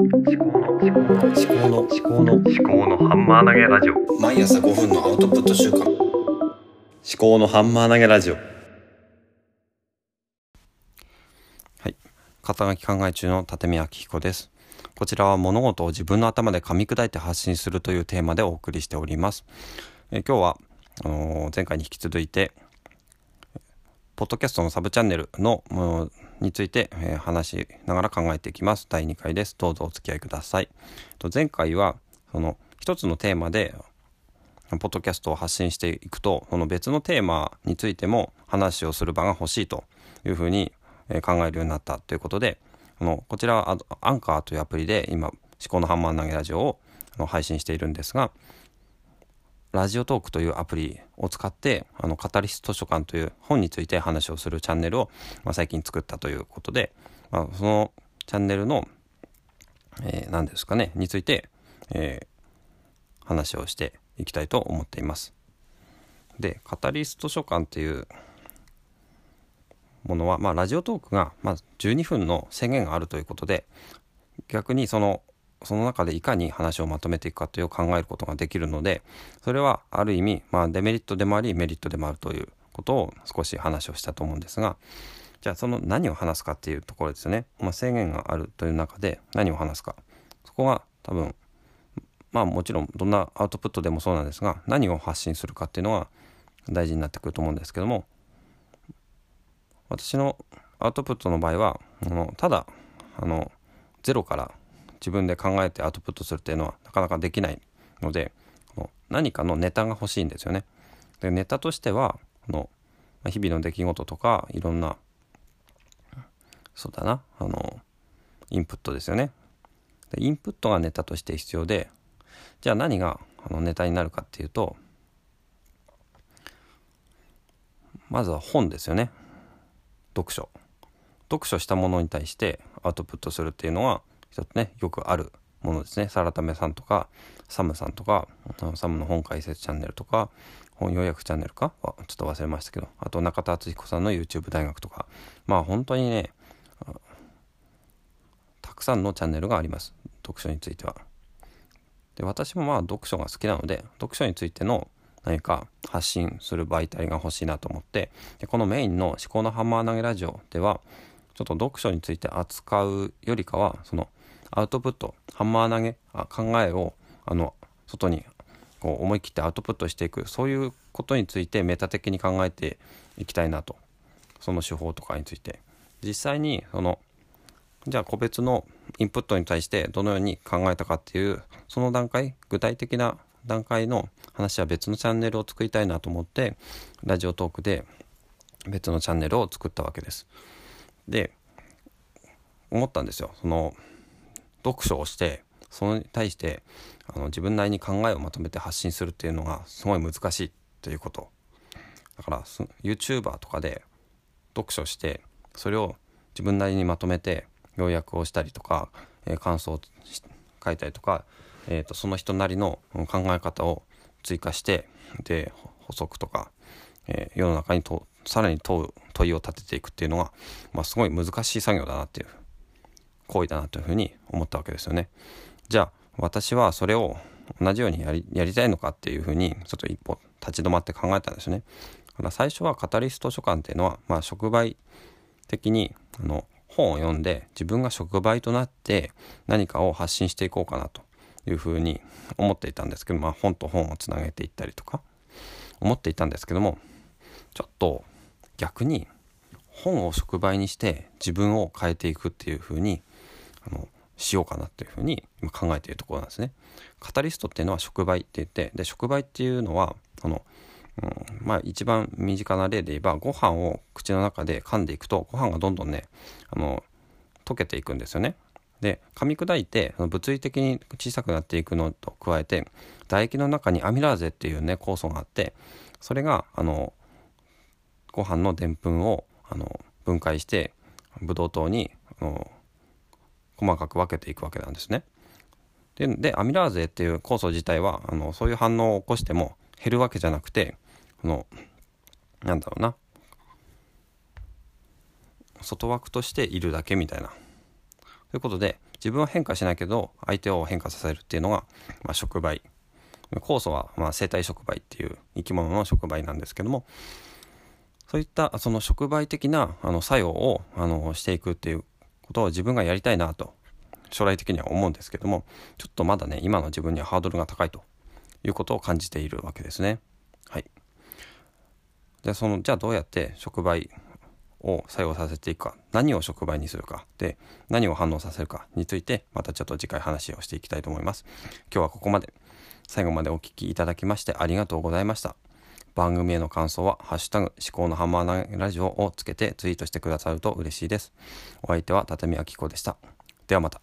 思考の思考の思考の思考の思考のハンマー投げラジオ毎朝5分のアウトプット週間思考のハンマー投げラジオはい。肩書き考え中の立見明彦です。こちらは物事を自分の頭で噛み砕いて発信するというテーマでお送りしております。えー今日は、あのー前回に引き続いて、ポッドキャストのサブチャンネルのものについて、えー話しながら考えていきます。第2回です。どうぞお付き合いください。と前回は、その一つのテーマでポッドキャストを発信していくとその別のテーマについても話をする場が欲しいというふうにえー考えるようになったということでこのこちらはアンカーというアプリで今「思考のハンマー投げラジオを」配信しているんですがラジオトークというアプリを使ってあのカタリスト図書館という本について話をするチャンネルを、まあ、最近作ったということで、まあ、そのチャンネルの、えー何ですかねについて、えー話をしていきたいと思っています。でカタリスト図書館っていうものは、まあ、ラジオトークが、まあ、12分の制限があるということで逆にそのその中でいかに話をまとめていくかという考えることができるのでそれはある意味、まあ、デメリットでもありメリットでもあるということを少し話をしたと思うんですがじゃあその何を話すかっていうところですよね、まあ、制限があるという中で何を話すか。そこが多分まあもちろんどんなアウトプットでもそうなんですが何を発信するかっていうのは大事になってくると思うんですけども私のアウトプットの場合はあのただあのゼロから自分で考えてアウトプットするっていうのはなかなかできないので何かのネタが欲しいんですよね。でネタとしてはこの日々の出来事とかいろんなそうだなあのインプットですよね。でインプットがネタとして必要でじゃあ何があのネタになるかっていうとまずは本ですよね読書読書したものに対してアウトプットするっていうのは一つねよくあるものですね。サラタメさんとかサムさんとかサムの本解説チャンネルとか本要約チャンネルか？はちょっと忘れましたけどあと中田敦彦さんの YouTube 大学とか。まあ本当にねたくさんのチャンネルがあります。読書については。で私もまあ読書が好きなので読書についての何か発信する媒体が欲しいなと思ってでこのメインの「思考のハンマー投げラジオ」ではちょっと読書について扱うよりかはそのアウトプットハンマー投げあ考えをあの外にこう思い切ってアウトプットしていくそういうことについてメタ的に考えていきたいなと。その手法とかについて。実際にそのじゃあ個別のインプットに対してどのように考えたかっていうその段階具体的な段階の話は別のチャンネルを作りたいなと思ってラジオトークで別のチャンネルを作ったわけです。で思ったんですよ。その読書をしてそれに対してあの自分なりに考えをまとめて発信するっていうのがすごい難しいということ。だから YouTuber とかで読書してそれを自分なりにまとめて要約をしたりとか、えー感想を書いたりとか、えー、とその人なりの考え方を追加してで補足とか、えー世の中にとさらに問う問いを立てていくっていうのが、まあ、すごい難しい作業だなっていう行為だなというふうに思ったわけですよね。じゃあ私はそれを同じようにやりやりたいのかっていうふうにちょっと一歩立ち止まって考えたんですよね。だから最初はカタリスト書館っていうのは、まあ、触媒的にあの本を読んで自分が触媒となって何かを発信していこうかなというふうに思っていたんですけど、まあ、本と本をつなげていったりとか思っていたんですけどもちょっと逆に本を触媒にして自分を変えていくっていうふうにあのしようかなっていうふうに今考えているところなんですね。カタリストっていうのは触媒って言ってで触媒っていうのはその、うん、まあ一番身近な例で言えばご飯を口の中で噛んでいくとご飯がどんどんねあの溶けていくんですよね。で噛み砕いて物理的に小さくなっていくのと加えて唾液の中にアミラーゼっていうね酵素があってそれがあのご飯のでんぷんをあの分解してブドウ糖にあの細かく分けていくわけなんですね。ででアミラーゼっていう酵素自体はあのそういう反応を起こしても減るわけじゃなくてこのなんだろうな外枠としているだけみたいな。ということで自分は変化しないけど相手を変化させるっていうのが、まあ、触媒酵素はまあ生体触媒っていう生き物の触媒なんですけどもそういったその触媒的なあの作用をあのしていくっていうことを自分がやりたいなと将来的には思うんですけどもちょっとまだね今の自分にはハードルが高いということを感じているわけですね。はい。でそのじゃあどうやって触媒を作用させていくか何を触媒にするかで何を反応させるかについてまたちょっと次回話をしていきたいと思います。今日はここまで。最後までお聴きいただきましてありがとうございました。番組への感想は「ハッシュタグ思考のハンマー投げラジオ」をつけてツイートしてくださると嬉しいです。お相手は立見明子でした。ではまた。